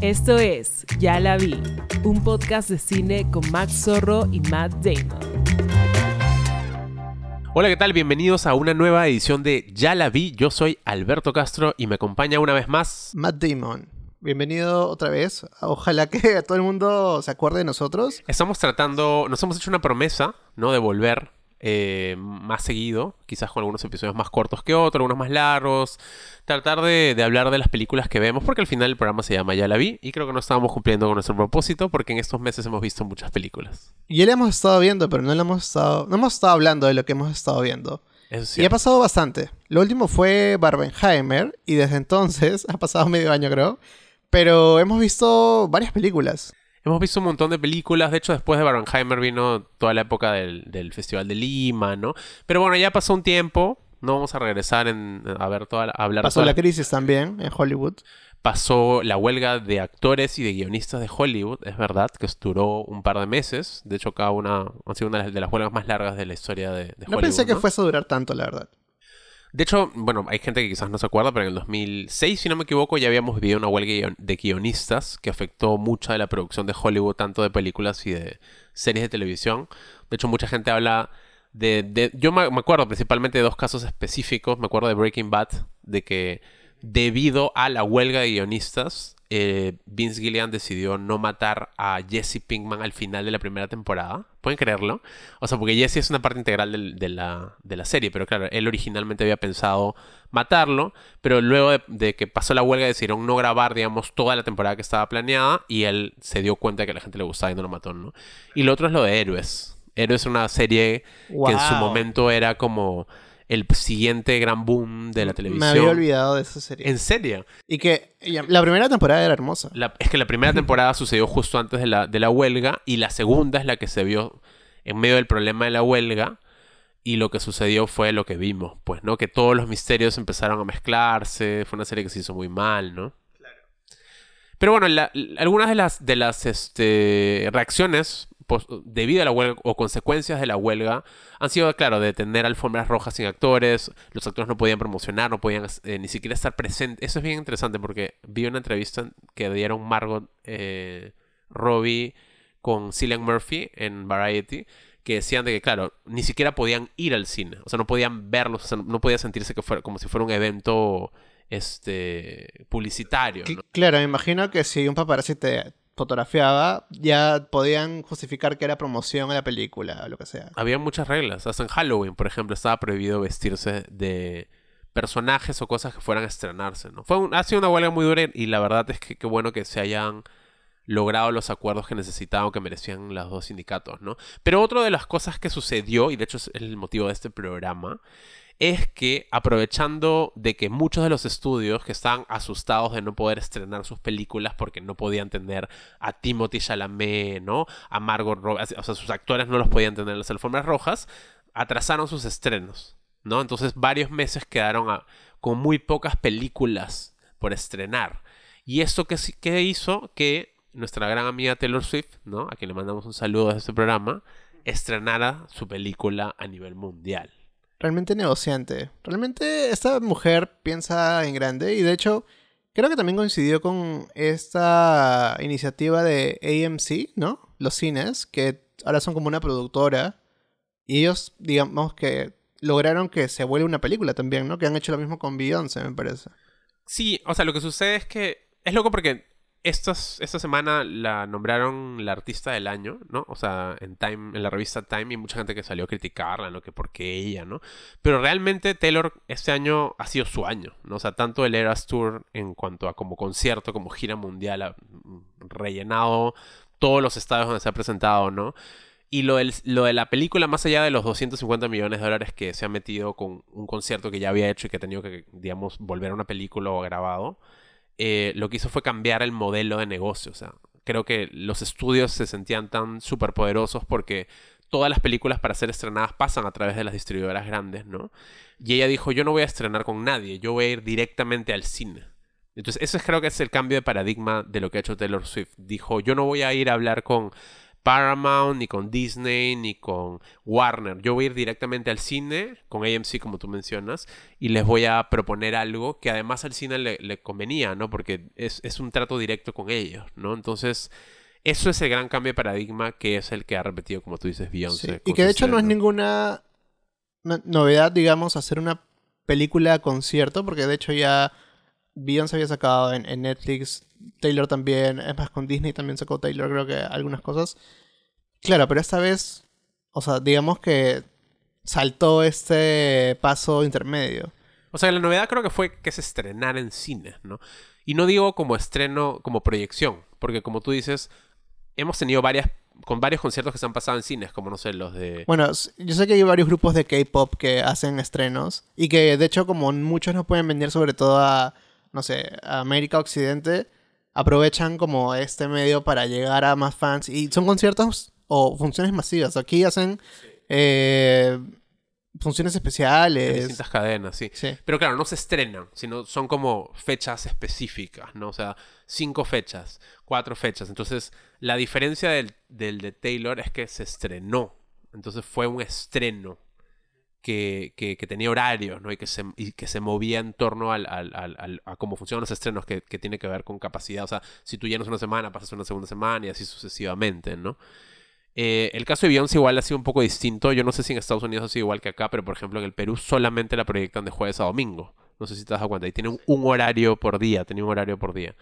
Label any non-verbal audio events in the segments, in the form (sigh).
Esto es Ya la vi, un podcast de cine con Max Zorro y Matt Damon. Hola, ¿qué tal? Bienvenidos a una nueva edición de Ya la vi. Yo soy Alberto Castro y me acompaña una vez más Matt Damon. Bienvenido otra vez. Ojalá que (laughs) todo el mundo se acuerde de nosotros. Estamos tratando, nos hemos hecho una promesa, ¿no? De volver eh, más seguido, quizás con algunos episodios más cortos que otros, algunos más largos, tratar de, hablar de las películas que vemos, porque al final el programa se llama Ya la vi, y creo que no estábamos cumpliendo con nuestro propósito, porque en estos meses hemos visto muchas películas. Y le hemos estado viendo, pero no le hemos estado, no hemos estado hablando de lo que hemos estado viendo. y ha pasado bastante. Lo último fue Barbenheimer, y desde entonces, (laughs) ha pasado medio año creo, pero hemos visto varias películas. Hemos visto un montón de películas. De hecho, después de Barbenheimer vino toda la época del, Festival de Lima, ¿no? Pero bueno, ya pasó un tiempo. No vamos a regresar en, a ver toda, a hablar. Pasó la crisis también en Hollywood. Pasó la huelga de actores y de guionistas de Hollywood, es verdad, que duró un par de meses. De hecho, cada una ha sido una de las huelgas más largas de la historia de, Hollywood. No pensé que fuese a durar tanto, la verdad. De hecho, bueno, hay gente que quizás no se acuerda, pero en el 2006, si no me equivoco, ya habíamos vivido una huelga de guionistas que afectó mucha de la producción de Hollywood, tanto de películas y de series de televisión. De hecho, mucha gente habla de... yo me acuerdo principalmente de dos casos específicos. Me acuerdo de Breaking Bad, de que debido a la huelga de guionistas, eh, Vince Gillian decidió no matar a Jesse Pinkman al final de la primera temporada. ¿Pueden creerlo? O sea, porque Jesse es una parte integral de, la, serie, pero claro, él originalmente había pensado matarlo, pero luego de, que pasó la huelga decidieron no grabar, digamos, toda la temporada que estaba planeada y él se dio cuenta de que a la gente le gustaba y no lo mató, ¿no? Y lo otro es lo de Héroes. Héroes es una serie que en su momento era como el siguiente gran boom de la televisión. Me había olvidado de esa serie. ¿En serio? Y que la primera temporada era hermosa. es que la primera temporada sucedió justo antes de la, de la huelga y la segunda es la que se vio en medio del problema de la huelga y lo que sucedió fue lo que vimos, pues, ¿no? Que todos los misterios empezaron a mezclarse, fue una serie que se hizo muy mal, ¿no? Claro. Pero bueno, algunas de las, de las este, reacciones debido a la huelga o consecuencias de la huelga han sido, claro, de tener alfombras rojas sin actores, los actores no podían promocionar, no podían eh, ni siquiera estar presentes. Eso es bien interesante porque vi una entrevista que dieron Margot eh, Robbie con Cillian Murphy en Variety que decían de que, claro, ni siquiera podían ir al cine, o sea, no podían verlos, o sea, no podía sentirse que fuera como si fuera un evento este publicitario. Claro, me imagino que si un paparazzi te, fotografiaba, ya podían justificar que era promoción a la película o lo que sea. Había muchas reglas. Hasta en Halloween, por ejemplo, estaba prohibido vestirse de personajes o cosas que fueran a estrenarse. ¿no? Fue ha sido una huelga muy dura y la verdad es que qué bueno que se hayan logrado los acuerdos que necesitaban que merecían los dos sindicatos, ¿no? Pero otra de las cosas que sucedió, y de hecho es el motivo de este programa, es que aprovechando de que muchos de los estudios que estaban asustados de no poder estrenar sus películas porque no podían tener a Timothy Chalamet, ¿no? A Margot Robbie, o sea, sus actores no los podían tener en las alfombras rojas, atrasaron sus estrenos, ¿no? Entonces varios meses quedaron con muy pocas películas por estrenar. Y esto que, que hizo que nuestra gran amiga Taylor Swift, ¿no? A quien le mandamos un saludo desde este programa, estrenara su película a nivel mundial realmente negociante. Realmente esta mujer piensa en grande y de hecho creo que también coincidió con esta iniciativa de AMC, ¿no? Los cines, que ahora son como una productora y ellos, digamos que lograron que se vuelva una película también, ¿no? Que han hecho lo mismo con Beyoncé, me parece. Sí, o sea, lo que sucede es que es loco porque esta semana la nombraron la artista del año, ¿no? O sea, en Time, en la revista Time, y mucha gente que salió a criticarla, ¿no? Que por qué ella, ¿no? Pero realmente Taylor este año ha sido su año, ¿no? O sea, tanto el Eras Tour en cuanto a como concierto, como gira mundial, ha rellenado todos los estados donde se ha presentado, ¿no? Y lo, lo de la película, más allá de los 250 millones de dólares que se ha metido con un concierto que ya había hecho y que ha tenido que, digamos, volver a una película o grabado, eh, lo que hizo fue cambiar el modelo de negocio. O sea, creo que los estudios se sentían tan superpoderosos porque todas las películas para ser estrenadas pasan a través de las distribuidoras grandes, ¿no? Y ella dijo, yo no voy a estrenar con nadie, yo voy a ir directamente al cine. Entonces, eso creo que es el cambio de paradigma de lo que ha hecho Taylor Swift. Dijo, yo no voy a ir a hablar con Paramount, ni con Disney, ni con Warner. Yo voy a ir directamente al cine, con AMC como tú mencionas, y les voy a proponer algo que además al cine le, convenía, ¿no? Porque es, un trato directo con ellos, ¿no? Entonces, eso es el gran cambio de paradigma que es el que ha repetido, como tú dices, Beyoncé. Y que de hecho no es ninguna novedad, digamos, hacer una película concierto, porque de hecho ya Beyoncé había sacado en, Netflix, Taylor también, es más, con Disney también sacó Taylor, creo que algunas cosas. Claro, pero esta vez, o sea, digamos que saltó este paso intermedio. O sea, la novedad creo que fue que se estrenara en cine, ¿no? Y no digo como estreno, como proyección, porque como tú dices, hemos tenido varias con varios conciertos que se han pasado en cines, como no sé, los de... Bueno, yo sé que hay varios grupos de K-Pop que hacen estrenos y que de hecho como muchos no pueden venir sobre todo a no sé, América Occidente, aprovechan como este medio para llegar a más fans. Y son conciertos o funciones masivas. Aquí hacen eh, funciones especiales. distintas cadenas, sí. Pero claro, no se estrenan, sino son como fechas específicas, ¿no? O sea, cinco fechas, cuatro fechas. Entonces, la diferencia del, del de Taylor es que se estrenó. Entonces fue un estreno que, tenía horarios, ¿no? Y que se, y que se movía en torno al, al, al, a cómo funcionan los estrenos, que, que, tiene que ver con capacidad. O sea, si tú llenas una semana, pasas una segunda semana y así sucesivamente, ¿no? Eh, el caso de Beyoncé igual ha sido un poco distinto. Yo no sé si en Estados Unidos ha sido igual que acá, pero por ejemplo en el Perú solamente la proyectan de jueves a domingo. No sé si te das cuenta. Y tiene un, horario por día, tenía un horario por día.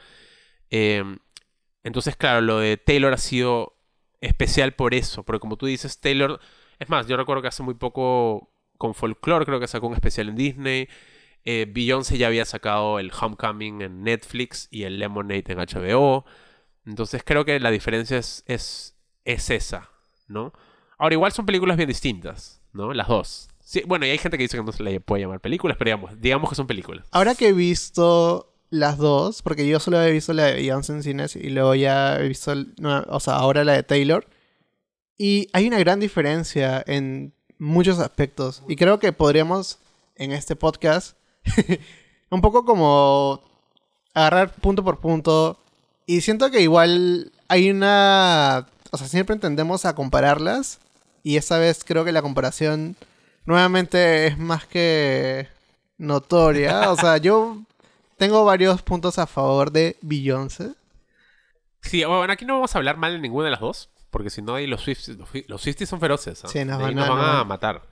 Eh, entonces, claro, lo de Taylor ha sido especial por eso. Porque como tú dices, Taylor... Es más, yo recuerdo que hace muy poco con Folklore, creo que sacó un especial en Disney. Eh, Beyoncé ya había sacado el Homecoming en Netflix y el Lemonade en HBO. Entonces creo que la diferencia es, es, es esa, ¿no? Ahora, igual son películas bien distintas, ¿no? Las dos. Sí, bueno, y hay gente que dice que no se le puede llamar películas, pero digamos, digamos que son películas. Ahora que he visto las dos, porque yo solo he visto la de Beyoncé en cines y luego ya he visto, o sea, ahora la de Taylor. Y hay una gran diferencia en muchos aspectos. Y creo que podríamos en este podcast (laughs) un poco como agarrar punto por punto. Y siento que igual hay una... O sea, siempre entendemos a compararlas. Y esta vez creo que la comparación nuevamente es más que notoria. O sea, yo tengo varios puntos a favor de Beyoncé. Sí, bueno, aquí no vamos a hablar mal de ninguna de las dos. Porque si no, ahí los Swifties, los Swifties son feroces. Sí, nos, van, a, matar.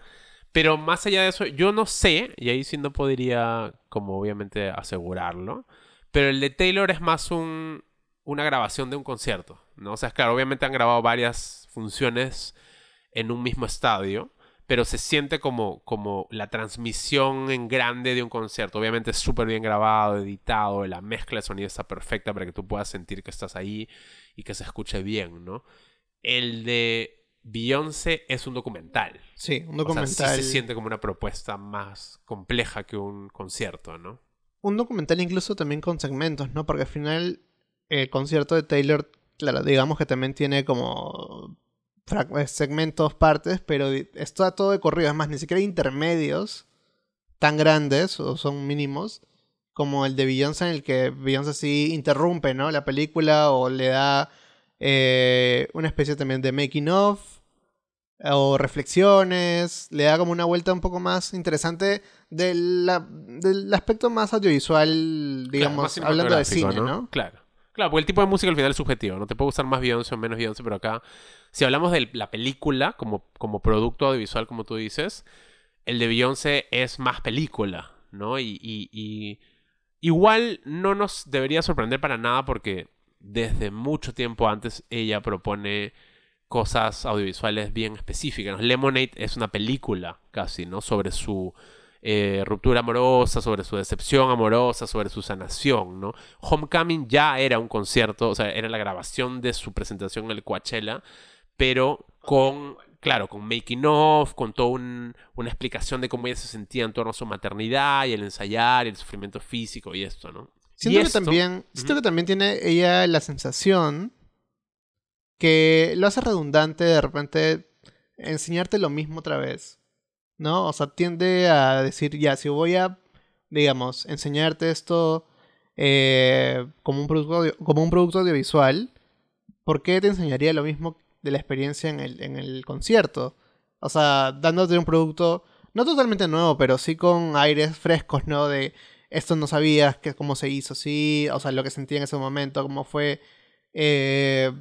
Pero más allá de eso, yo no sé, y ahí sí no podría, como obviamente, asegurarlo. Pero el de Taylor es más un, una grabación de un concierto. ¿no? O sea, claro, obviamente han grabado varias funciones en un mismo estadio. Pero se siente como, como la transmisión en grande de un concierto. Obviamente es súper bien grabado, editado, la mezcla de sonido está perfecta para que tú puedas sentir que estás ahí y que se escuche bien, ¿no? El de Beyoncé es un documental. Sí, un documental. sí se siente como una propuesta más compleja que un concierto, ¿no? Un documental incluso también con segmentos, ¿no? Porque al final el concierto de Taylor, claro, digamos que también tiene como eh, segmentos, partes, pero está todo de corrido. Es más, ni siquiera hay intermedios tan grandes o son mínimos como el de Beyoncé en el que Beyoncé sí interrumpe, ¿no? La película o le da eh, una especie también de making of o reflexiones, le da como una vuelta un poco más interesante del, del aspecto más audiovisual, digamos, hablando de cine, ¿no? Claro. Claro, porque el tipo de música al final es subjetivo, no te puede gustar más Beyoncé o menos Beyoncé, pero acá, si hablamos de la película como, como producto audiovisual, como tú dices, el de Beyoncé es más película, ¿no? y, y igual no nos debería sorprender para nada porque desde mucho tiempo antes ella propone cosas audiovisuales bien específicas. Lemonade es una película casi, ¿no? Sobre su eh, ruptura amorosa, sobre su decepción amorosa, sobre su sanación, ¿no? Homecoming ya era un concierto, o sea, era la grabación de su presentación en el Coachella, pero con, claro, con making of, con toda una explicación de cómo ella se sentía en torno a su maternidad y el ensayar y el sufrimiento físico y esto, ¿no? Siento, que, también, siento que también tiene ella la sensación que lo hace redundante de repente enseñarte lo mismo otra vez. ¿No? O sea, tiende a decir, ya, si voy a, digamos, enseñarte esto eh, como, un producto como un producto audiovisual, ¿por qué te enseñaría lo mismo de la experiencia en el, en el concierto. O sea, dándote un producto no totalmente nuevo, pero sí con aires frescos, ¿no? De esto no sabías, que cómo se hizo, sí, o sea, lo que sentí en ese momento, cómo fue eh,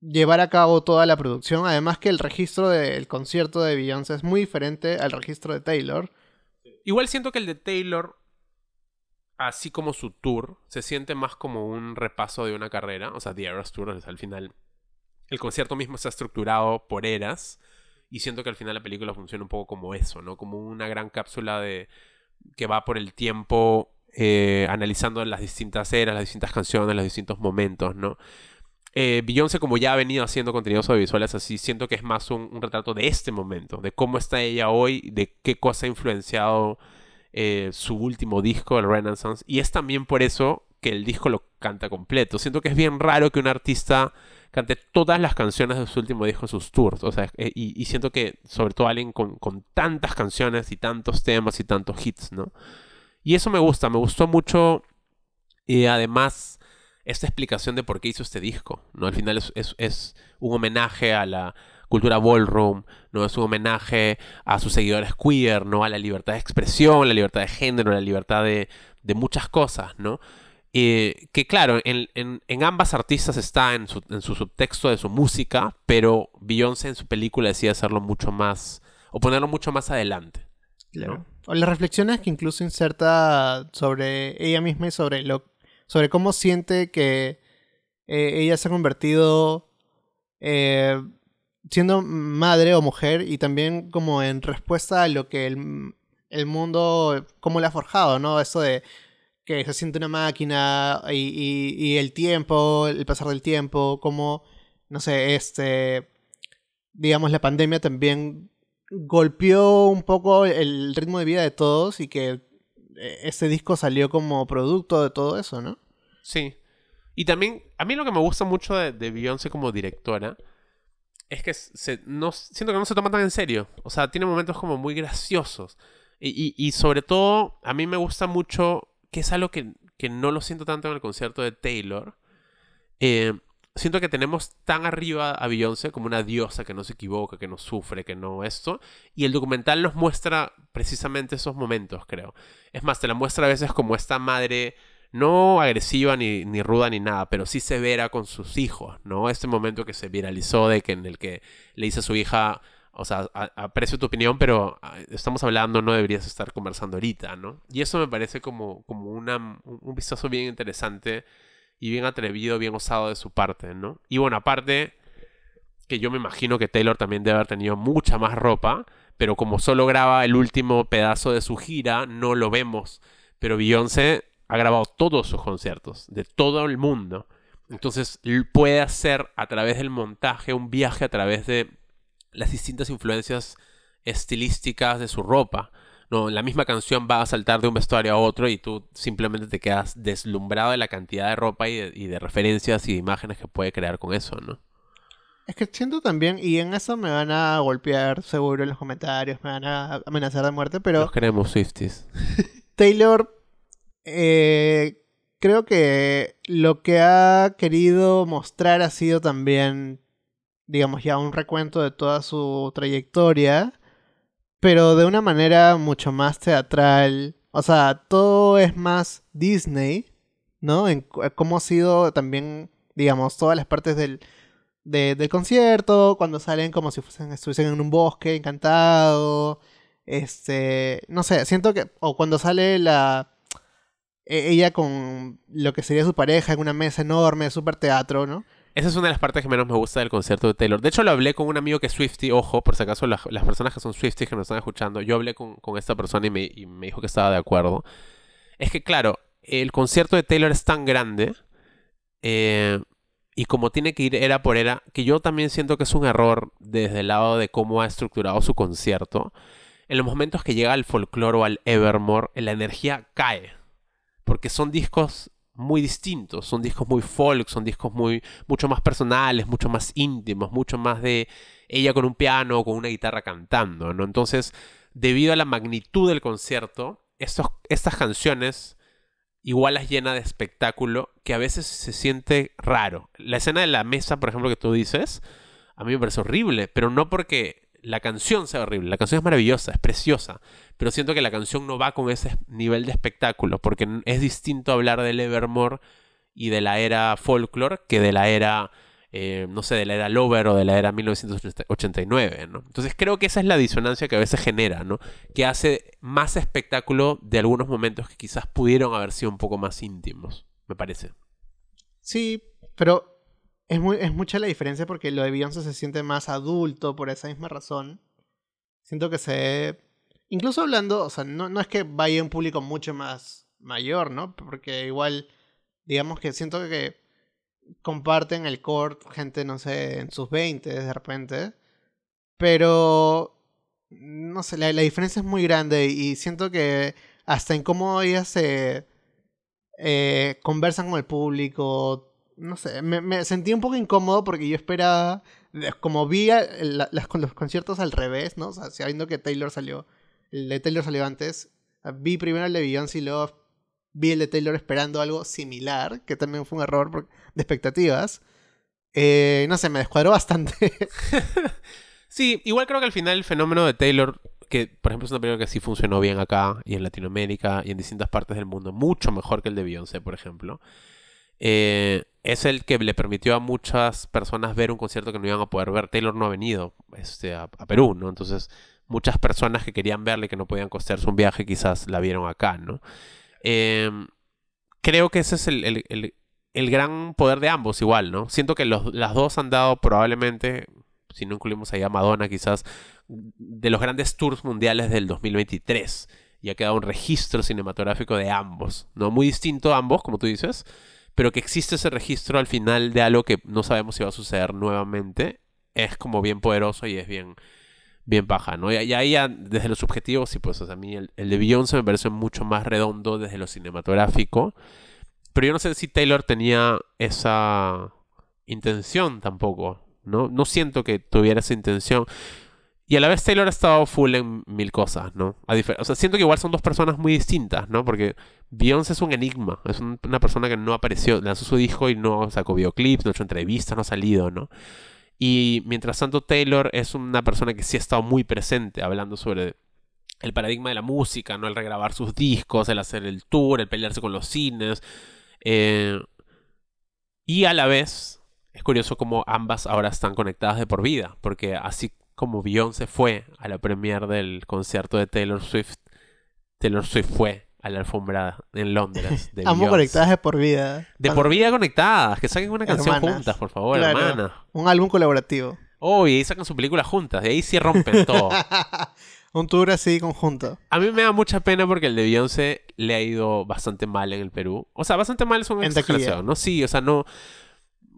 llevar a cabo toda la producción. Además que el registro del concierto de Beyoncé es muy diferente al registro de Taylor. Igual siento que el de Taylor, así como su tour, se siente más como un repaso de una carrera, o sea, The Eras Tour, al final el concierto mismo está estructurado por eras y siento que al final la película funciona un poco como eso, ¿no? Como una gran cápsula de que va por el tiempo eh, analizando las distintas eras, las distintas canciones, los distintos momentos, ¿no? Eh, Beyoncé, como ya ha venido haciendo contenidos audiovisuales así, siento que es más un, retrato de este momento, de cómo está ella hoy, de qué cosa ha influenciado eh, su último disco, el Renaissance. Y es también por eso que el disco lo canta completo. Siento que es bien raro que un artista cante todas las canciones de su último disco en sus tours. O sea, eh, y, siento que, sobre todo alguien con, tantas canciones y tantos temas y tantos hits, ¿no? Y eso me gusta, me gustó mucho. Y además, esta explicación de por qué hizo este disco, ¿no? Al final es, un homenaje a la cultura ballroom, ¿no? Es un homenaje a sus seguidores queer, ¿no? A la libertad de expresión, la libertad de género, la libertad de, de muchas cosas, ¿no? Eh, que claro, en, en, ambas artistas está en su, en su, subtexto de su música, pero Beyoncé en su película decide hacerlo mucho más, o ponerlo mucho más adelante. Claro. O las reflexiones que incluso inserta sobre ella misma y sobre, lo, sobre cómo siente que eh, ella se ha convertido eh, siendo madre o mujer y también como en respuesta a lo que el, el mundo, cómo le ha forjado, ¿no? Eso de que se siente una máquina y, el tiempo, el pasar del tiempo, como, no sé, este, digamos, la pandemia también golpeó un poco el ritmo de vida de todos y que este disco salió como producto de todo eso, ¿no? Sí. Y también, a mí lo que me gusta mucho de, de Beyoncé como directora es que se, no, siento que no se toma tan en serio. O sea, tiene momentos como muy graciosos. Y, y sobre todo, a mí me gusta mucho que es algo que, no lo siento tanto en el concierto de Taylor. Eh, siento que tenemos tan arriba a Beyoncé como una diosa que no se equivoca, que no sufre, que no esto. Y el documental nos muestra precisamente esos momentos, creo. Es más, te la muestra a veces como esta madre no agresiva ni, ni, ruda ni nada, pero sí severa con sus hijos, ¿no? Este momento que se viralizó de que en el que le dice a su hija, o sea, aprecio tu opinión, pero ah, estamos hablando, no deberías estar conversando ahorita, ¿no? Y eso me parece como, como una, un vistazo bien interesante y bien atrevido, bien osado de su parte, ¿no? Y bueno, aparte, que yo me imagino que Taylor también debe haber tenido mucha más ropa, pero como solo graba el último pedazo de su gira, no lo vemos. Pero Beyoncé ha grabado todos sus conciertos, de todo el mundo. Entonces puede hacer a través del montaje un viaje a través de las distintas influencias estilísticas de su ropa. No, la misma canción va a saltar de un vestuario a otro y tú simplemente te quedas deslumbrado de la cantidad de ropa y de, referencias y de imágenes que puede crear con eso, ¿no? Es que siento también, y en eso me van a golpear seguro en los comentarios, me van a amenazar de muerte, pero... Los queremos Swifties. (laughs) Taylor, eh, creo que lo que ha querido mostrar ha sido también digamos, ya un recuento de toda su trayectoria, pero de una manera mucho más teatral. O sea, todo es más Disney, ¿no? En cómo ha sido también, digamos, todas las partes del, del concierto, cuando salen como si fuesen, estuviesen en un bosque encantado. Este, no sé, siento que, o cuando sale la, e, ella con lo que sería su pareja en una mesa enorme, super teatro, ¿no? Esa es una de las partes que menos me gusta del concierto de Taylor. De hecho, lo hablé con un amigo que es Swifty. Ojo, por si acaso las, personas que son Swifties que nos están escuchando, yo hablé con, esta persona y me, dijo que estaba de acuerdo. Es que, claro, el concierto de Taylor es tan grande eh, y como tiene que ir era por era, que yo también siento que es un error desde el lado de cómo ha estructurado su concierto. En los momentos que llega al folklore o al Evermore, la energía cae. Porque son discos muy distintos, son discos muy folk, son discos muy mucho más personales, mucho más íntimos, mucho más de ella con un piano o con una guitarra cantando, ¿no? Entonces, debido a la magnitud del concierto, estos, estas canciones igual las llena de espectáculo que a veces se siente raro. La escena de la mesa, por ejemplo, que tú dices, a mí me parece horrible, pero no porque la canción sea horrible. La canción es maravillosa, es preciosa, pero siento que la canción no va con ese nivel de espectáculo, porque es distinto hablar del Evermore y de la era folklore que de la era, eh, no sé, de la era Lover o de la era 1989, ¿no? Entonces creo que esa es la disonancia que a veces genera, ¿no? Que hace más espectáculo de algunos momentos que quizás pudieron haber sido un poco más íntimos, me parece. Sí, pero es, muy, es mucha la diferencia porque lo de Beyoncé se siente más adulto por esa misma razón. Siento que se... Incluso hablando, o sea, no, no es que vaya un público mucho más mayor, ¿no? Porque igual, digamos que siento que comparten el core gente, no sé, en sus 20 de repente. Pero, no sé, la, la diferencia es muy grande y siento que hasta en ellas se eh, conversan con el público, no sé, me, sentí un poco incómodo porque yo esperaba, como vi las, los conciertos al revés, ¿no? O sea, sabiendo que Taylor salió, el de Taylor salió antes, vi primero el de Beyoncé luego vi el de Taylor esperando algo similar, que también fue un error de expectativas. Eh, no sé, me descuadró bastante. (laughs) sí, igual creo que al final el fenómeno de Taylor, que por ejemplo es una película que sí funcionó bien acá y en Latinoamérica y en distintas partes del mundo, mucho mejor que el de Beyoncé, por ejemplo. Eh, es el que le permitió a muchas personas ver un concierto que no iban a poder ver. Taylor no ha venido este, a, Perú, ¿no? Entonces, muchas personas que querían verle y que no podían costearse un viaje quizás la vieron acá, ¿no? Em, creo que ese es el, gran poder de ambos igual, ¿no? Siento que los, las dos han dado probablemente, si no incluimos ahí a Madonna quizás, de los grandes tours mundiales del 2023. Y ha quedado un registro cinematográfico de ambos, ¿no? Muy distinto a ambos, como tú dices pero que existe ese registro al final de algo que no sabemos si va a suceder nuevamente, es como bien poderoso y es bien, bien paja, ¿no? Y, ahí desde los subjetivos, sí, pues a mí el, de Beyoncé me parece mucho más redondo desde lo cinematográfico, pero yo no sé si Taylor tenía esa intención tampoco, ¿no? No siento que tuviera esa intención. Y a la vez Taylor ha estado full en mil cosas, ¿no? o sea, siento que igual son dos personas muy distintas, ¿no? Porque Beyoncé es un enigma, es una persona que no apareció, lanzó su disco y no sacó videoclips, no ha hecho entrevistas, no ha salido, ¿no? Y mientras tanto Taylor es una persona que sí ha estado muy presente hablando sobre el paradigma de la música, ¿no? El regrabar sus discos, el hacer el tour, el pelearse con los cines. Eh, y a la vez, es curioso cómo ambas ahora están conectadas de por vida, porque así como Beyoncé fue a la premiere del concierto de Taylor Swift, Taylor Swift fue a la alfombra en Londres. (laughs) De Amo conectadas de por vida. De por vida conectadas. Que saquen una canción juntas, por favor, hermana. Un álbum colaborativo. Oh, y ahí sacan su película juntas. Y ahí sí rompen (laughs) todo. un tour así conjunto. A mí me da mucha pena porque el de Beyoncé le ha ido bastante mal en el Perú. O sea, bastante mal es una exageración, ¿no? Sí, o sea, no...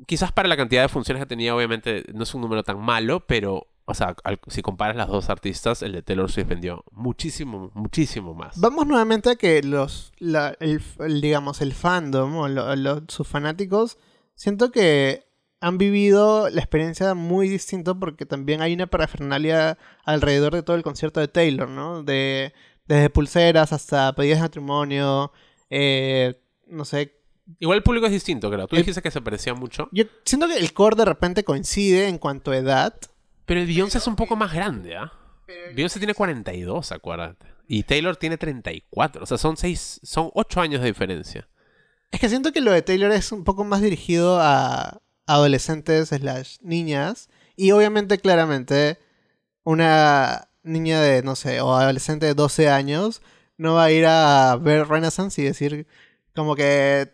Quizás para la cantidad de funciones que tenía, obviamente, no es un número tan malo, pero o sea, si comparas las dos artistas, el de Taylor Swift vendió muchísimo, muchísimo más. Vamos nuevamente a que los, el, digamos, el fandom o sus fanáticos, siento que han vivido la experiencia muy distinto porque también hay una parafernalia alrededor de todo el concierto de Taylor, ¿no? De, desde pulseras hasta pedidas de matrimonio, eh, no sé. Igual el público es distinto, creo. Tú dijiste que se parecía mucho. Yo siento que el core de repente coincide en cuanto a edad. Pero el Beyoncé es un poco más grande, ¿ah? Beyoncé tiene 42, acuérdate. Y Taylor tiene 34. O sea, son seis, son 8 años de diferencia. Es que siento que lo de Taylor es un poco más dirigido a adolescentes slash niñas. Y obviamente, claramente, una niña de, no sé, o adolescente de 12 años no va a ir a ver Renaissance y decir como que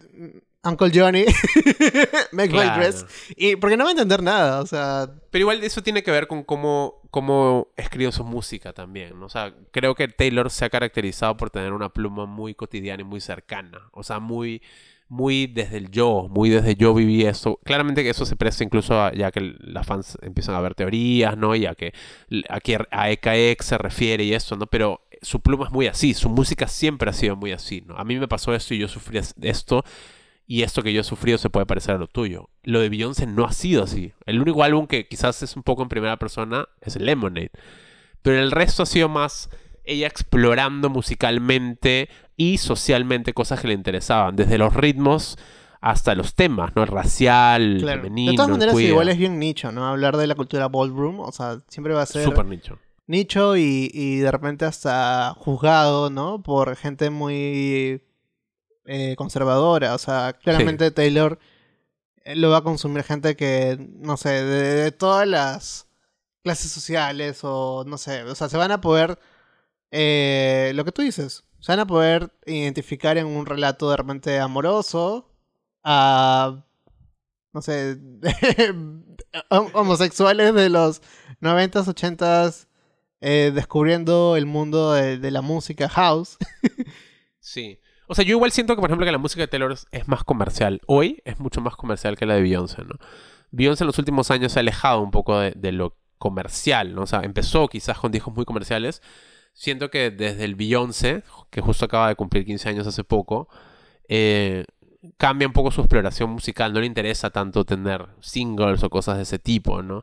Uncle Johnny, (laughs) Make My Dress. Y porque no va a entender nada, o sea. Pero igual eso tiene que ver con cómo, cómo escribió su música también. O sea, creo que Taylor se ha caracterizado por tener una pluma muy cotidiana y muy cercana. O sea, muy, muy desde el yo, muy desde yo viví esto. Claramente que eso se presta incluso a, ya que las fans empiezan a ver teorías, ¿no? Y a que a, que a EKX se refiere y eso, ¿no? Pero su pluma es muy así, su música siempre ha sido muy así, ¿no? A mí me pasó esto y yo sufrí esto y esto que yo he sufrido se puede parecer a lo tuyo. Lo de Beyoncé no ha sido así. El único álbum que quizás es un poco en primera persona es Lemonade. Pero el resto ha sido más ella explorando musicalmente y socialmente cosas que le interesaban. Desde los ritmos hasta los temas, ¿no? El racial, el femenino, de todas maneras, igual es bien nicho, ¿no? Hablar de la cultura ballroom, o sea, siempre va a ser Súper nicho. nicho y, y de repente hasta juzgado, ¿no? Por gente muy eh, conservadora. O sea, claramente Taylor eh, lo va a consumir gente que, no sé, de, de todas las clases sociales o no sé, o sea, se van a poder, eh, lo que tú dices, se van a poder identificar en un relato de repente amoroso a, no sé, (laughs) hom- homosexuales de los 90s, 80s, eh, descubriendo el mundo de, de la música house. (laughs) Sí. O sea, yo igual siento que, por ejemplo, que la música de Taylor es- más comercial. Hoy es mucho más comercial que la de Beyoncé, ¿no? Beyoncé en los últimos años se ha alejado un poco de, de lo comercial, ¿no? O sea, empezó quizás con discos muy comerciales. Siento que desde el Beyoncé, que justo acaba de cumplir 15 años hace poco, eh, cambia un poco su exploración musical. No le interesa tanto tener singles o cosas de ese tipo, ¿no?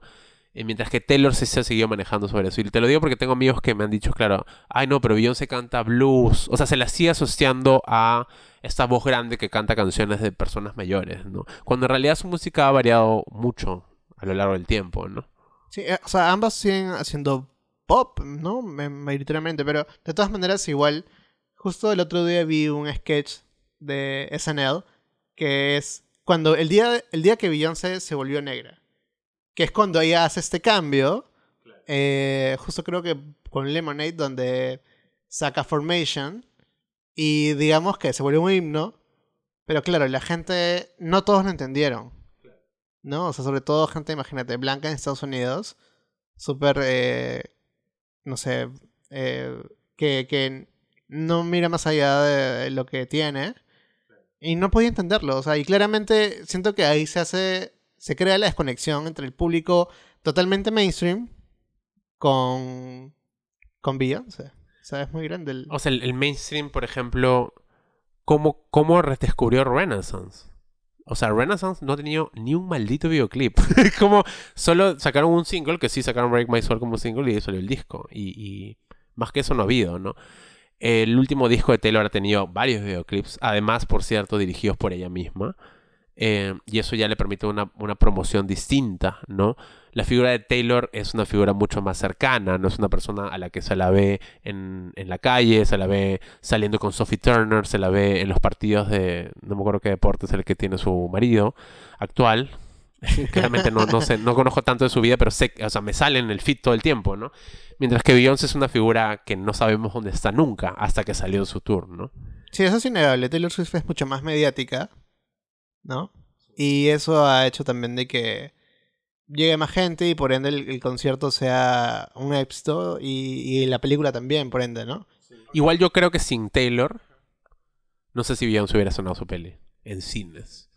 Eh, mientras que Taylor se ha seguido manejando sobre eso. Y te lo digo porque tengo amigos que me han dicho, claro, ay no, pero Beyoncé canta blues. O sea, se la sigue asociando a esta voz grande que canta canciones de personas mayores, ¿no? Cuando en realidad su música ha variado mucho a lo largo del tiempo, ¿no? Sí, eh, o sea, ambas siguen haciendo pop, ¿no? Ma- Mayoritariamente, pero de todas maneras igual, justo el otro día vi un sketch de SNL que es cuando el día, el día que Beyoncé se volvió negra, que es cuando ella hace este cambio, eh, justo creo que con Lemonade, donde saca Formation y digamos que se volvió un himno, pero claro, la gente, no todos lo entendieron. ¿no? O sea, sobre todo gente, imagínate, blanca en Estados Unidos, súper, eh, no sé, eh, que, que no mira más allá de lo que tiene y no podía entenderlo, o sea, y claramente siento que ahí se hace, se crea la desconexión entre el público totalmente mainstream con, con Beyoncé. O sea, es muy grande el... O sea, el, mainstream, por ejemplo, ¿cómo, cómo redescubrió Renaissance? O sea, Renaissance no ha tenido ni un maldito videoclip. (laughs) como solo sacaron un single, que sí sacaron Break My Soul como single y salió el disco. Y, y más que eso no ha habido, ¿no? El último disco de Taylor ha tenido varios videoclips, además, por cierto, dirigidos por ella misma. Eh, y eso ya le permite una, una promoción distinta, ¿no? La figura de Taylor es una figura mucho más cercana, no es una persona a la que se la ve en, en la calle, se la ve saliendo con Sophie Turner, se la ve en los partidos de, no me acuerdo qué deporte es el que tiene su marido actual. (laughs) Claramente no, no, sé, no conozco tanto de su vida, pero sé, o sea, me sale en el feed todo el tiempo, ¿no? Mientras que Beyoncé es una figura que no sabemos dónde está nunca hasta que salió su tour, ¿no? Sí, eso es innegable. Taylor Swift es mucho más mediática, ¿no? Y eso ha hecho también de que llegue más gente y por ende el, concierto sea un éxito y, la película también, por ende, ¿no? Igual yo creo que sin Taylor, no sé si Beyoncé hubiera sonado su peli en cines.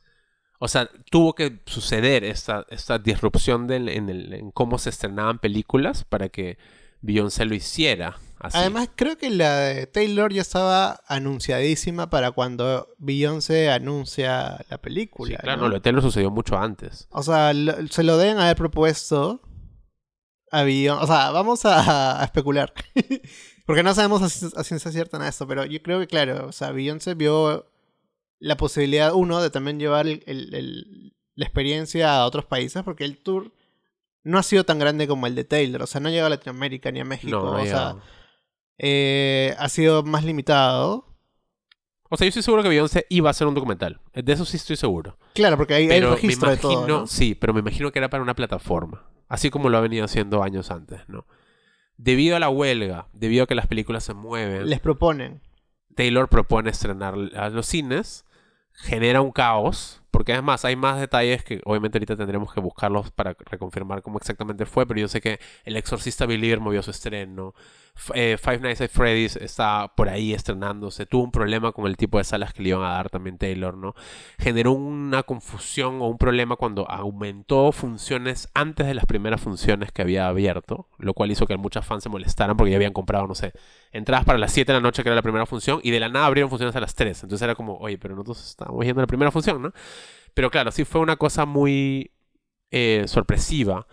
O sea, tuvo que suceder esta, esta disrupción del- en, el- en cómo se estrenaban películas para que Beyoncé lo hiciera. Así. Además, creo que la de Taylor ya estaba anunciadísima para cuando Beyoncé anuncia la Sí, película. claro, ¿no? no, lo de Taylor sucedió mucho antes. O sea, lo- se lo deben haber propuesto a Beyoncé. O sea, vamos a, a especular. (laughs) Porque no sabemos a, a ciencia cierta nada de esto, pero yo creo que, claro, o sea, Beyoncé vio la posibilidad, uno, de también llevar el- el- el- la experiencia a otros países, porque el tour no ha sido tan grande como el de Taylor. O sea, no llega a Latinoamérica ni a México. No, o sea. Eh, ha sido más limitado. O sea, yo estoy seguro que Beyoncé iba a hacer un documental. De eso sí estoy seguro. Claro, porque hay, hay Pero me registro de imagino, todo. ¿no? sí, pero me imagino que era para una plataforma. Así como lo ha venido haciendo años antes, ¿no? Debido a la huelga, debido a que las películas se mueven, Les proponen. Taylor propone estrenar a los cines, genera un caos, porque además hay más detalles que obviamente ahorita tendremos que buscarlos para reconfirmar cómo exactamente fue, pero yo sé que El Exorcista Believer movió su estreno, eh, Five Nights at Freddy's está por ahí estrenándose, tuvo un problema con el tipo de salas que le iban a dar también Taylor, ¿no? Generó una confusión o un problema cuando aumentó funciones antes de las primeras funciones que había abierto, lo cual hizo que muchas fans se molestaran porque ya habían comprado, no sé, entradas para las 7 de la noche, que era la primera función, y de la nada abrieron funciones a las 3. Entonces era como, oye, pero nosotros estábamos viendo la primera función, ¿no? Pero claro, sí fue una cosa muy eh, sorpresiva.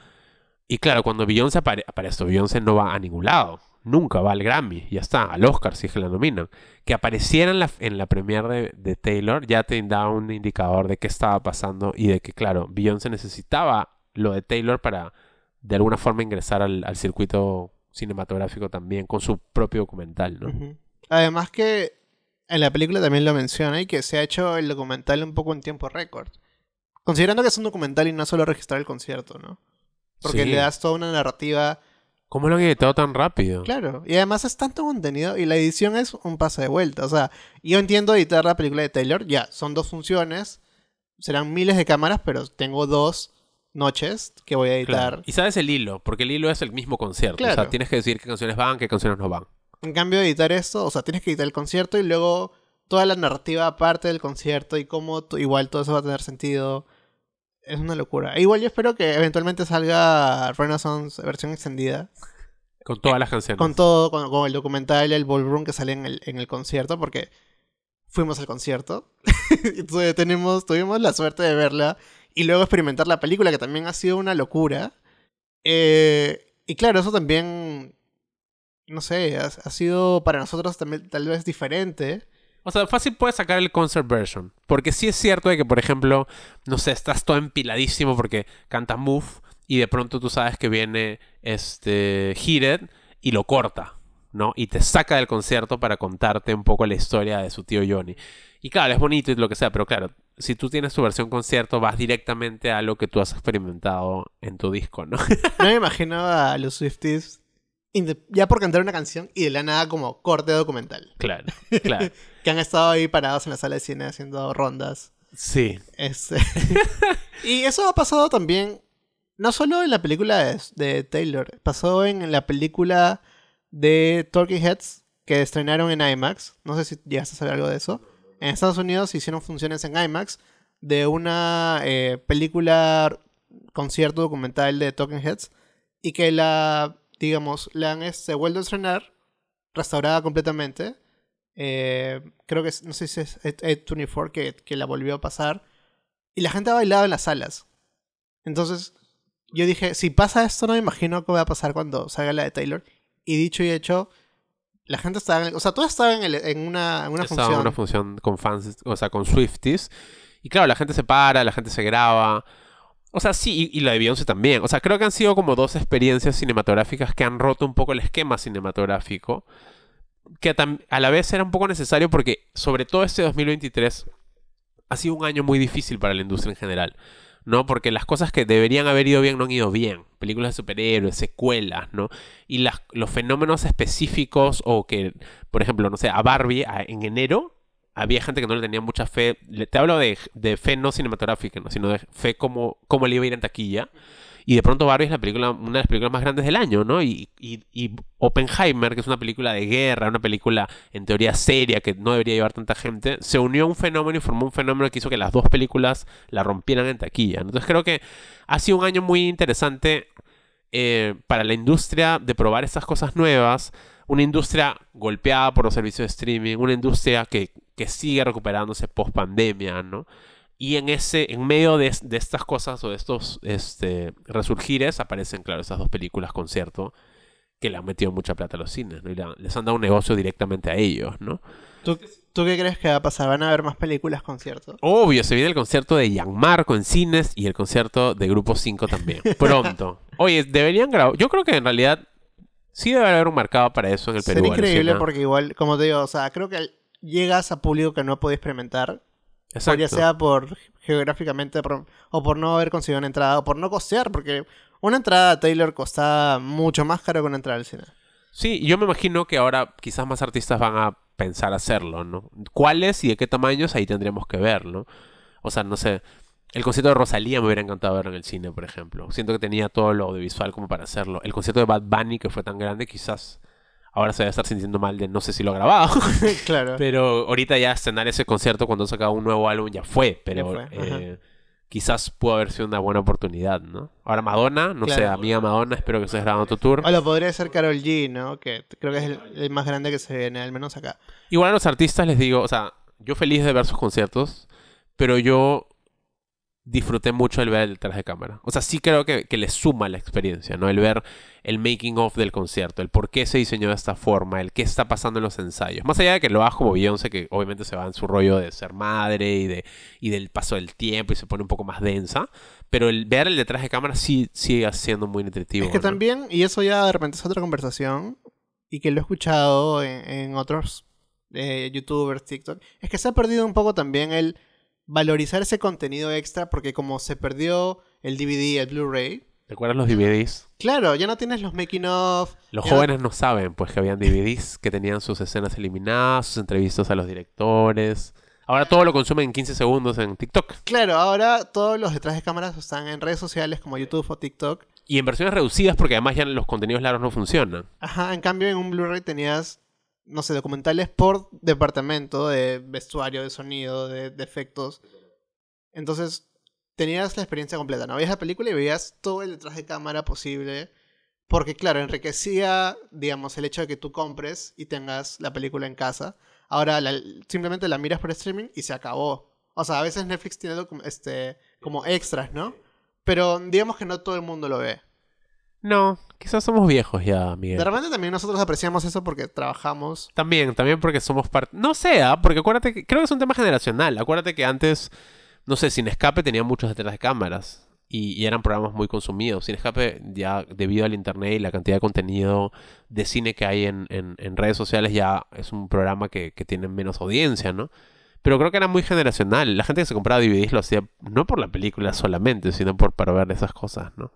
Y claro, cuando Beyoncé apare para esto, Beyoncé no va a ningún lado. Nunca va al Grammy, ya está, al Oscar si es que la nominan. Que apareciera en la, en la premiere de, de Taylor ya te da un indicador de qué estaba pasando y de que, claro, Beyoncé necesitaba lo de Taylor para de alguna forma ingresar al, al circuito cinematográfico también con su propio documental, ¿no? Además que en la película también lo menciona y que se ha hecho el documental un poco en tiempo récord. Considerando que es un documental y no solo registrar el concierto, ¿no? Porque Sí. le das toda una narrativa. ¿Cómo lo han editado tan rápido? Claro. Y además es tanto contenido y la edición es un pase de vuelta. O sea, yo entiendo editar la película de Taylor. Ya, son dos funciones. Serán miles de cámaras, pero tengo dos noches que voy a editar. Claro. Y sabes el hilo, porque el hilo es el mismo concierto. O sea, Claro. tienes que decir qué canciones van, qué canciones no van. En cambio, editar esto, o sea, tienes que editar el concierto y luego toda la narrativa aparte del concierto y cómo igual todo eso va a tener sentido. Es una locura. E igual yo espero que eventualmente salga Renaissance versión extendida. Con todas las canciones. Con todo, con, con el documental, el ballroom que sale en el, en el concierto, porque fuimos al concierto. (laughs) Entonces tenemos, tuvimos la suerte de verla y luego experimentar la película, que también ha sido una locura. Eh, y claro, eso también, no sé, ha, ha sido para nosotros también tal vez diferente. O sea, fácil puedes sacar el concert version. Porque sí es cierto de que, por ejemplo, no sé, estás todo empiladísimo porque canta Move y de pronto tú sabes que viene este Heated y lo corta, ¿no? Y te saca del concierto para contarte un poco la historia de su tío Johnny. Y claro, es bonito y lo que sea, pero claro, si tú tienes tu versión concierto, vas directamente a lo que tú has experimentado en tu disco, ¿no? (laughs) No me imagino a los Swifties ya por cantar una canción y de la nada como corte documental. claro, claro. (laughs) Que han estado ahí parados en la sala de cine haciendo rondas. Sí, Este, (laughs) y eso ha pasado también, no solo en la película de, de Taylor, pasó en la película de Talking Heads que estrenaron en IMAX. No sé si llegaste a saber algo de eso. En Estados Unidos se hicieron funciones en IMAX de una eh, película concierto documental de Talking Heads y que la, digamos, la han este, vuelto a estrenar, restaurada completamente. Eh, creo que no sé si es Ed, Ed 24 que, que la volvió a pasar. Y la gente ha bailado en las salas. Entonces, yo dije, si pasa esto, no me imagino qué va a pasar cuando salga la de Taylor. Y dicho y hecho, la gente estaba en el- O sea, tú estabas en, el- en una, en una Estaba función. en una función con fans, o sea, con Swifties. Y claro, la gente se para, la gente se graba. O sea, sí, y, y la de Beyoncé también. O sea, creo que han sido como dos experiencias cinematográficas que han roto un poco el esquema cinematográfico. Que a la vez era un poco necesario porque, sobre todo este 2023, ha sido un año muy difícil para la industria en general. ¿no? Porque las cosas que deberían haber ido bien no han ido bien. Películas de superhéroes, secuelas, ¿no? Y las, los fenómenos específicos o que, por ejemplo, no sé, a Barbie a- en enero había gente que no le tenía mucha fe. Te hablo de, de fe no cinematográfica, ¿no? sino de fe como, como le iba a ir en taquilla. Y de pronto Barbie es la película, una de las películas más grandes del año, ¿no? Y, y, y Oppenheimer, que es una película de guerra, una película en teoría seria que no debería llevar tanta gente, se unió a un fenómeno y formó un fenómeno que hizo que las dos películas la rompieran en taquilla. Entonces creo que ha sido un año muy interesante eh, para la industria de probar estas cosas nuevas. Una industria golpeada por los servicios de streaming, una industria que, que sigue recuperándose post pandemia, ¿no? Y en ese, en medio de, de estas cosas o de estos este, resurgires, aparecen, claro, esas dos películas concierto que le han metido mucha plata a los cines, ¿no? Y la- les han dado un negocio directamente a ellos, ¿no? ¿Tú, ¿Tú qué crees que va a pasar? ¿Van a haber más películas conciertos? Obvio, se viene el concierto de Gianmarco en cines y el concierto de Grupo 5 también. (laughs) Pronto. Oye, deberían grabar. Yo creo que en realidad sí debe haber un mercado para eso en el Perú. Sería increíble porque igual, como te digo, o sea, creo que llegas a público que no ha podido experimentar. Exacto. Ya sea por geográficamente por- o por no haber conseguido una entrada o por no costear, porque una entrada a Taylor costaba mucho más caro que una entrada al cine. Sí, yo me imagino que ahora quizás más artistas van a pensar hacerlo, ¿no? ¿Cuáles y de qué tamaños? Ahí tendríamos que ver, ¿no? O sea, no sé. El concierto de Rosalía me hubiera encantado ver en el cine, por ejemplo. Siento que tenía todo lo audiovisual como para hacerlo. El concierto de Bad Bunny, que fue tan grande, quizás ahora se debe estar sintiendo mal de no sé si lo ha grabado. (laughs) claro. Pero ahorita ya escenar ese concierto cuando saca un nuevo álbum ya fue, pero Ya fue, eh, quizás pudo haber sido una buena oportunidad, ¿no? Ahora Madonna, no sé, Claro. amiga Madonna, espero que estés grabando tu tour. O lo podría ser Carol G, ¿no? Que creo que es el, el más grande que se viene, al menos acá. Igual a los artistas les digo, o sea, yo feliz de ver sus conciertos, pero yo disfruté mucho el ver el detrás de cámara. O sea, sí creo que, que le suma la experiencia, ¿no? El ver el making of del concierto, el por qué se diseñó de esta forma, el qué está pasando en los ensayos. Más allá de que lo hagas como Beyoncé, que obviamente se va en su rollo de ser madre y, de, y del paso del tiempo y se pone un poco más densa. Pero el ver el detrás de cámara sí sigue siendo muy nutritivo. Es que ¿no? también, y eso ya de repente es otra conversación, y que lo he escuchado en, en otros eh, youtubers, TikTok, es que se ha perdido un poco también el valorizar ese contenido extra, porque como se perdió el DVD, el Blu-ray, ¿Te acuerdas los DVDs? claro, ya no tienes los making of. Los ya no- jóvenes no saben, pues, que habían DVDs que tenían sus escenas eliminadas, sus entrevistas a los directores. Ahora todo lo consumen en 15 segundos en TikTok. Claro, ahora todos los detrás de cámaras están en redes sociales como YouTube o TikTok. Y en versiones reducidas porque además ya los contenidos largos no funcionan. Ajá, en cambio en un Blu-ray tenías, no sé, documentales por departamento de vestuario, de sonido, de, de efectos. Entonces tenías la experiencia completa, ¿no? Veías la película y veías todo el detrás de cámara posible. Porque claro, enriquecía, digamos, el hecho de que tú compres y tengas la película en casa. Ahora simplemente la miras por streaming y se acabó. O sea, a veces Netflix tiene este, como extras, ¿no? Pero digamos que no todo el mundo lo ve. No, quizás somos viejos ya, Miguel. De repente también nosotros apreciamos eso porque trabajamos. También, también porque somos parte... No sé, ¿ah? porque acuérdate que... Creo que es un tema generacional. Acuérdate que antes, no sé, Sin Escape tenía muchos detrás de cámaras. Y, y eran programas muy consumidos. Sin Escape, ya debido al internet y la cantidad de contenido de cine que hay en, en- en redes sociales, ya es un programa que, que tiene menos audiencia, ¿no? Pero creo que era muy generacional. La gente que se compraba DVDs lo hacía no por la película solamente, sino por para ver esas cosas, ¿no?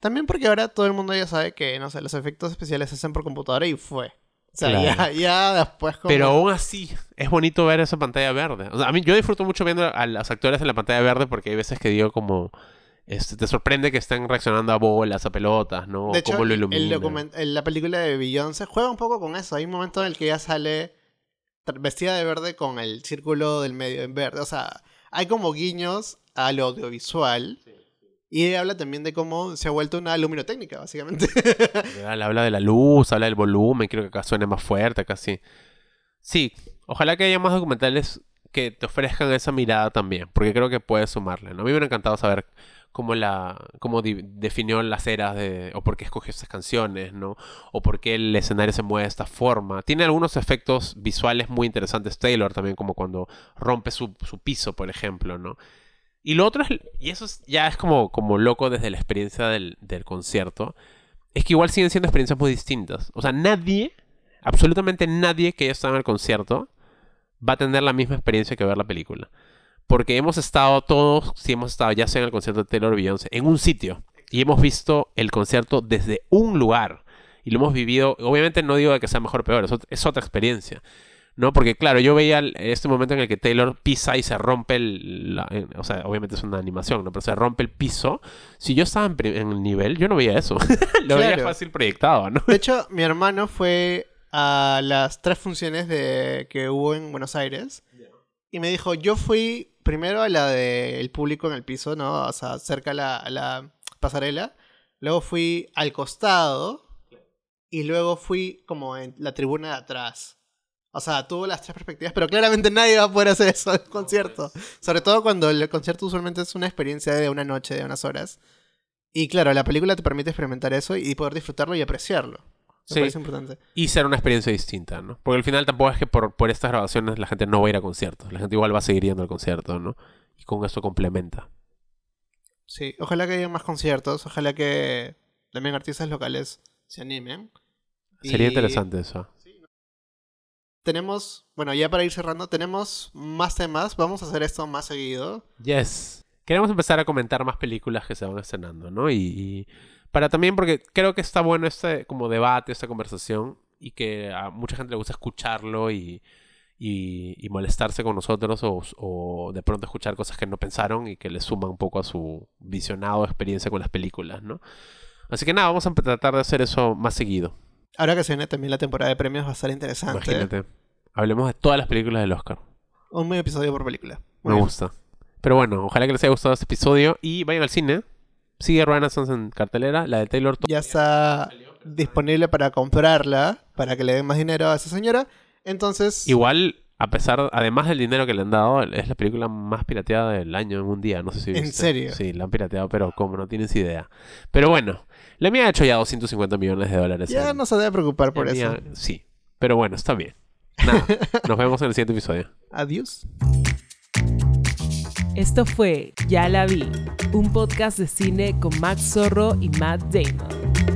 También porque ahora todo el mundo ya sabe que, no sé, los efectos especiales se hacen por computadora y fue. O sea, Claro. ya, ya después como... Pero aún así, es bonito ver esa pantalla verde. O sea, a mí yo disfruto mucho viendo a los actores en la pantalla verde porque hay veces que digo como... Este, te sorprende que estén reaccionando a bolas, a pelotas, ¿no? de hecho, Cómo lo iluminan. el- la película de Beyoncé juega un poco con eso. Hay un momento en el que ella sale vestida de verde con el círculo del medio en verde. O sea, hay como guiños al audiovisual. Y habla también de cómo se ha vuelto una luminotécnica, básicamente. Habla de la luz, habla del volumen, quiero que acá suene más fuerte, casi. Sí, ojalá que haya más documentales que te ofrezcan esa mirada también, porque creo que puede sumarle, ¿no? A mí me hubiera encantado saber cómo la cómo definió las eras de o por qué escogió estas canciones, ¿no? O por qué el escenario se mueve de esta forma. Tiene algunos efectos visuales muy interesantes Taylor también como cuando rompe su, su piso, por ejemplo, ¿no? Y lo otro es, y eso es- ya es como, como loco desde la experiencia del, del concierto, es que igual siguen siendo experiencias muy distintas. O sea, nadie, absolutamente nadie que haya estado en el concierto va a tener la misma experiencia que ver la película. Porque hemos estado todos, si hemos estado ya sea en el concierto de Taylor Beyoncé, en un sitio. Y hemos visto el concierto desde un lugar. Y lo hemos vivido, obviamente no digo que sea mejor o peor, es otra experiencia. ¿No? Porque claro, yo veía este momento en el que Taylor pisa y se rompe el... la- eh, o sea, obviamente es una animación, ¿no? Pero se rompe el piso. Si yo estaba en, el nivel, yo no veía eso. (laughs) lo veía fácil proyectado, ¿no? De hecho, mi hermano fue a las tres funciones de que hubo en Buenos Aires. Y me dijo, yo fui primero a la del público en el piso, ¿no? O sea, cerca a la, a la pasarela. Luego fui al costado. Y luego fui como en la tribuna de atrás. O sea, tuvo las tres perspectivas, pero claramente nadie va a poder hacer eso en un concierto. Sobre todo cuando el concierto usualmente es una experiencia de una noche, de unas horas. Y claro, la película te permite experimentar eso y poder disfrutarlo y apreciarlo. Me Sí. parece importante. Y ser una experiencia distinta, ¿no? Porque al final tampoco es que por, por estas grabaciones la gente no va a ir a conciertos. La gente igual va a seguir yendo al concierto, ¿no? Y con eso complementa. Sí, ojalá que haya más conciertos, ojalá que también artistas locales se animen. Sería Y interesante eso. Tenemos, bueno, ya para ir cerrando, tenemos más temas, vamos a hacer esto más seguido. Yes. Queremos empezar a comentar más películas que se van estrenando, ¿no? Y, y para también, porque creo que está bueno este como debate, esta conversación, y que a mucha gente le gusta escucharlo y, y, y molestarse con nosotros o, o de pronto escuchar cosas que no pensaron y que le suman un poco a su visionado experiencia con las películas, ¿no? Así que nada, vamos a tratar de hacer eso más seguido. Ahora que se viene también la temporada de premios va a estar interesante. Imagínate hablemos de todas las películas del Oscar. Un medio episodio por película. Me gusta. Pero bueno, ojalá que les haya gustado este episodio y vayan al cine. Sigue Renaissance en cartelera, la de Taylor. Ya está disponible para comprarla, para que le den más dinero a esa señora. Entonces... Igual, a pesar, además del dinero que le han dado, es la película más pirateada del año en un día, no sé si... ¿En serio? Sí, la han pirateado, pero como no tienes idea. Pero bueno, la mía ha hecho ya 250 millones de dólares. Ya no se debe preocupar por eso. Sí, pero bueno, está bien. Nada, nos vemos en el siguiente episodio. Adiós. Esto fue Ya la vi, un podcast de cine con Max Zorro y Matt Damon.